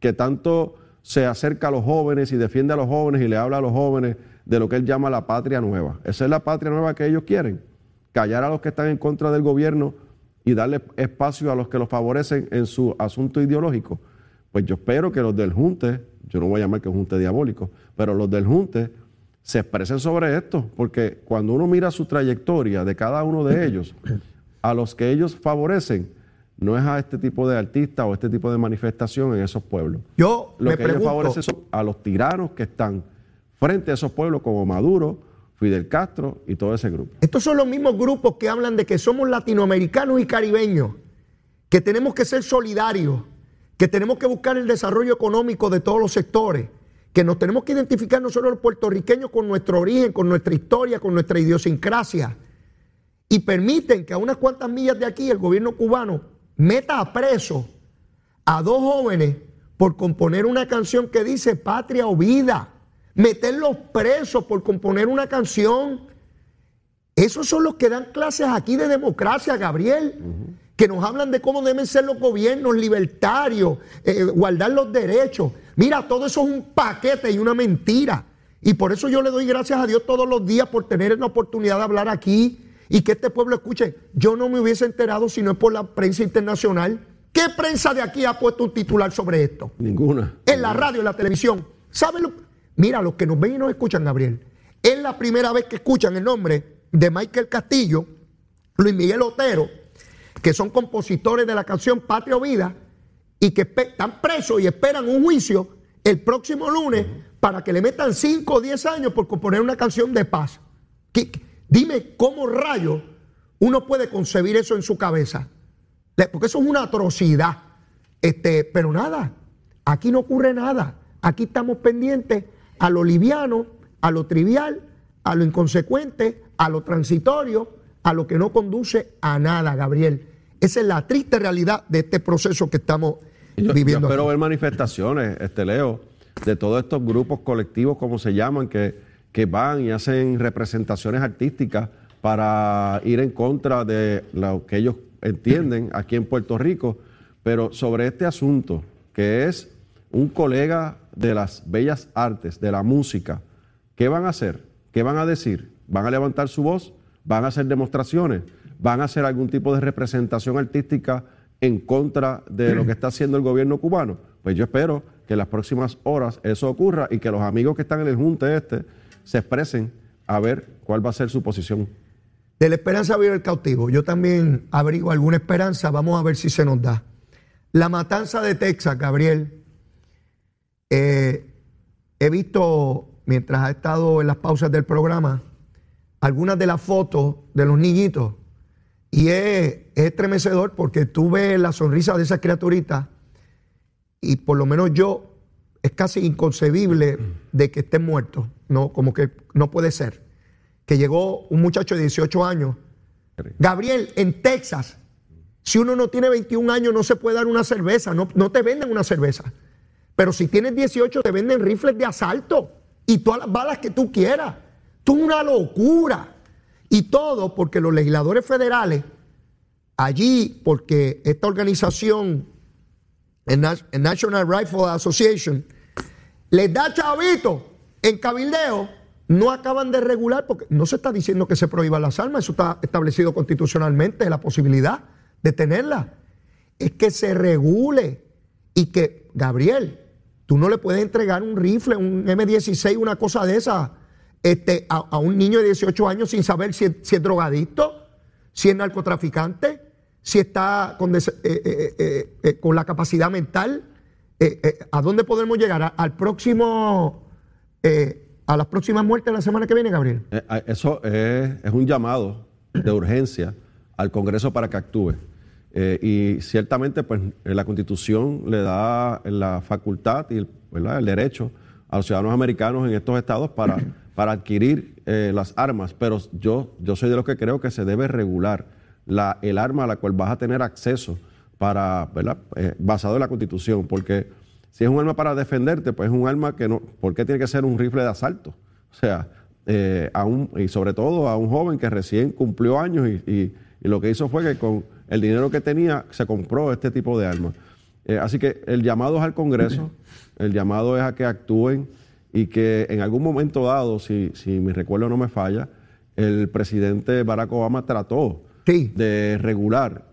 Que tanto se acerca a los jóvenes y defiende a los jóvenes y le habla a los jóvenes de lo que él llama la patria nueva. Esa es la patria nueva que ellos quieren. Callar a los que están en contra del gobierno y darle espacio a los que los favorecen en su asunto ideológico. Pues yo espero que los del Junte, yo no voy a llamar que Junte diabólico, pero los del Junte se expresen sobre esto, porque cuando uno mira su trayectoria de cada uno de ellos, a los que ellos favorecen no es a este tipo de artistas o este tipo de manifestación en esos pueblos. Yo Lo me que pregunto, ellos favorecen son a los tiranos que están frente a esos pueblos como Maduro, Fidel Castro y todo ese grupo. Estos son los mismos grupos que hablan de que somos latinoamericanos y caribeños, que tenemos que ser solidarios, que tenemos que buscar el desarrollo económico de todos los sectores, que nos tenemos que identificar nosotros los puertorriqueños con nuestro origen, con nuestra historia, con nuestra idiosincrasia y permiten que a unas cuantas millas de aquí el gobierno cubano meta a preso a dos jóvenes por componer una canción que dice patria o vida, meterlos presos por componer una canción. Esos son los que dan clases aquí de democracia, Gabriel, que nos hablan de cómo deben ser los gobiernos libertarios, eh, guardar los derechos. Mira, todo eso es un paquete y una mentira. Y por eso yo le doy gracias a Dios todos los días por tener la oportunidad de hablar aquí y que este pueblo escuche, yo no me hubiese enterado si no es por la prensa internacional. ¿Qué prensa de aquí ha puesto un titular sobre esto? Ninguna. En la radio, en la televisión. ¿Saben lo? Mira, los que nos ven y nos escuchan, Gabriel, es la primera vez que escuchan el nombre de Michael Castillo, Luis Miguel Otero, que son compositores de la canción Patria o Vida y que están presos y esperan un juicio el próximo lunes para que le metan 5 o 10 años por componer una canción de paz. ¿Qué, Dime cómo rayo uno puede concebir eso en su cabeza. Porque eso es una atrocidad. Este, pero nada, aquí no ocurre nada. Aquí estamos pendientes a lo liviano, a lo trivial, a lo inconsecuente, a lo transitorio, a lo que no conduce a nada, Gabriel. Esa es la triste realidad de este proceso que estamos viviendo. Yo espero ver manifestaciones, este Leo, de todos estos grupos colectivos, como se llaman, que que van y hacen representaciones artísticas para ir en contra de lo que ellos entienden aquí en Puerto Rico, pero sobre este asunto, que es un colega de las bellas artes, de la música, ¿qué van a hacer? ¿Qué van a decir? ¿Van a levantar su voz? ¿Van a hacer demostraciones? ¿Van a hacer algún tipo de representación artística en contra de lo que está haciendo el gobierno cubano? Pues yo espero que en las próximas horas eso ocurra y que los amigos que están en el junte este se expresen a ver cuál va a ser su posición. De la esperanza vive el cautivo. Yo también abrigo alguna esperanza, vamos a ver si se nos da. La matanza de Texas, Gabriel. Eh, he visto, mientras ha estado en las pausas del programa, algunas de las fotos de los niñitos. Y es, es estremecedor porque tú ves la sonrisa de esa criaturita y por lo menos yo es casi inconcebible de que estén muertos, no, como que no puede ser. Que llegó un muchacho de 18 años. Gabriel, en Texas, si uno no tiene 21 años no se puede dar una cerveza, no, no te venden una cerveza. Pero si tienes 18, te venden rifles de asalto y todas las balas que tú quieras. Es una locura. Y todo porque los legisladores federales, allí, porque esta organización, el National Rifle Association, les da chavito en cabildeo, no acaban de regular, porque no se está diciendo que se prohíban las armas, eso está establecido constitucionalmente, la posibilidad de tenerlas. Es que se regule y que, Gabriel, tú no le puedes entregar un rifle, un M16, una cosa de esa este, a, un niño de 18 años sin saber si es, drogadicto, si es narcotraficante, si está con, eh, eh, eh, con la capacidad mental. ¿A dónde podemos llegar? ¿Al próximo, a las próximas muertes la semana que viene, Gabriel? eso es, es, un llamado de urgencia al Congreso para que actúe. Y ciertamente, pues, la Constitución le da la facultad y el derecho a los ciudadanos americanos en estos estados para para adquirir eh, las armas, pero yo, yo soy de los que creo que se debe regular la, el arma a la cual vas a tener acceso para, eh, basado en la Constitución, porque si es un arma para defenderte, pues es un arma que no, ¿por qué tiene que ser un rifle de asalto? O sea, eh, a un, y sobre todo a un joven que recién cumplió años y, y, lo que hizo fue que con el dinero que tenía se compró este tipo de armas. así que el llamado es al Congreso, el llamado es a que actúen y que en algún momento dado, si, si mi recuerdo no me falla, el presidente Barack Obama trató de regular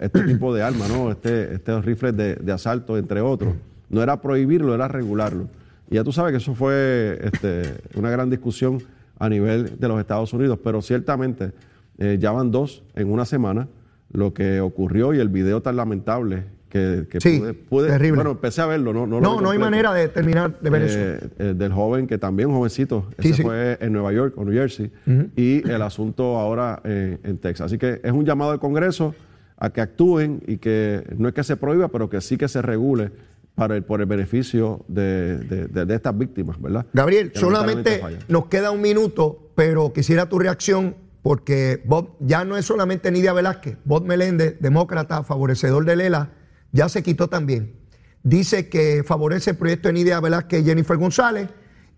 este tipo de armas, ¿no? este, estos rifles de, asalto, entre otros. No era prohibirlo, era regularlo. Y ya tú sabes que eso fue este, una gran discusión a nivel de los Estados Unidos, pero ciertamente eh, ya van dos en una semana lo que ocurrió y el video tan lamentable que, sí, pude, terrible. Bueno, empecé a verlo, no No, no, no hay manera de terminar de ver eso. Eh, eh, del joven que también, jovencito, ese fue en Nueva York o New Jersey, y el asunto ahora eh, en Texas. Así que es un llamado al Congreso a que actúen y que no es que se prohíba, pero que sí que se regule para el, por el beneficio de, de, estas víctimas, ¿verdad? Gabriel, solamente nos queda un minuto, pero quisiera tu reacción porque Bob ya no es solamente Nidia Velázquez, Bob Meléndez, demócrata, favorecedor de Lela, ya se quitó también. Dice que favorece el proyecto de Nidia Velázquez y Jennifer González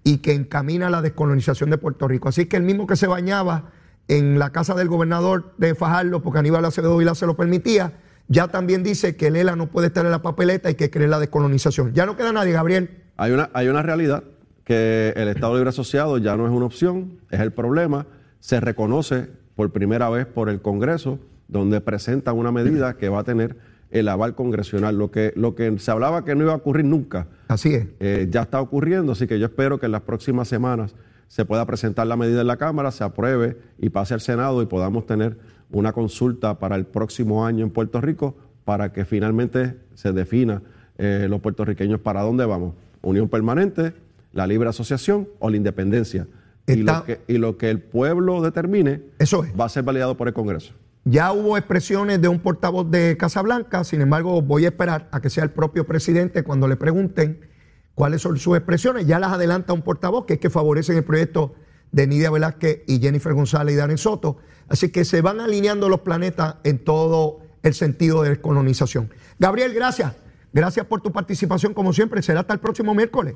y que encamina la descolonización de Puerto Rico. Así que el mismo que se bañaba en la casa del gobernador de Fajardo, porque Aníbal Acevedo Vila se lo permitía, ya también dice que Lela no puede estar en la papeleta y que cree la descolonización. Ya no queda nadie, Gabriel. Hay una, hay una realidad que el Estado Libre Asociado ya no es una opción, es el problema. Se reconoce por primera vez por el Congreso, donde presenta una medida que va a tener el aval congresional. Lo que, lo que se hablaba que no iba a ocurrir nunca. Así es. Eh, ya está ocurriendo, así que yo espero que en las próximas semanas se pueda presentar la medida en la Cámara, se apruebe y pase al Senado y podamos tener una consulta para el próximo año en Puerto Rico para que finalmente se defina eh, los puertorriqueños para dónde vamos. Unión permanente, la libre asociación o la independencia. Y, lo que, y lo que el pueblo determine Eso va a ser validado por el Congreso. Ya hubo expresiones de un portavoz de Casablanca, sin embargo voy a esperar a que sea el propio presidente cuando le pregunten cuáles son sus expresiones. Ya las adelanta un portavoz que es que favorecen el proyecto de Nidia Velázquez y Jennifer González y Darren Soto. Así que se van alineando los planetas en todo el sentido de descolonización. Gabriel, gracias. Gracias por tu participación como siempre. Será hasta el próximo miércoles.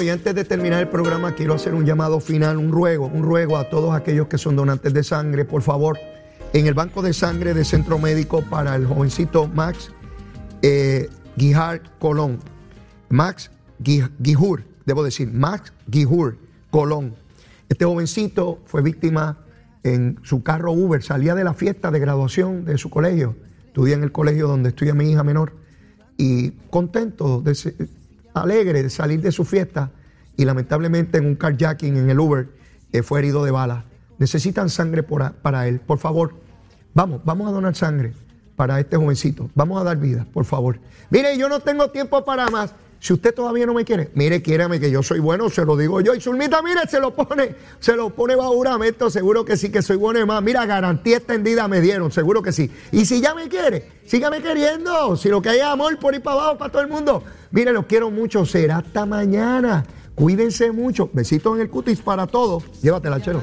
Y antes de terminar el programa quiero hacer un llamado final, un ruego, un ruego a todos aquellos que son donantes de sangre, por favor, en el banco de sangre de Centro Médico para el jovencito Max eh, Colón. Max Guijur, debo decir, Max Guijur Colón. Este jovencito fue víctima en su carro Uber, salía de la fiesta de graduación de su colegio, estudia en el colegio donde estudia mi hija menor, y contento de, alegre de salir de su fiesta y lamentablemente en un carjacking en el Uber eh, fue herido de bala. Necesitan sangre para él. Por favor, vamos, vamos a donar sangre para este jovencito. Vamos a dar vida, por favor. Mire, yo no tengo tiempo para más. Si usted todavía no me quiere, mire, quiérame que yo soy bueno, se lo digo yo. Y Zulmita, mire, se lo pone, se lo pone bajo juramento, seguro que sí, que soy bueno y más. Mira, garantía extendida me dieron, seguro que sí. Y si ya me quiere, sígame queriendo. Si lo que hay es amor por ir para abajo para todo el mundo. Mire, los quiero mucho. Será hasta mañana. Cuídense mucho. Besitos en el cutis para todos. Llévatela, chero.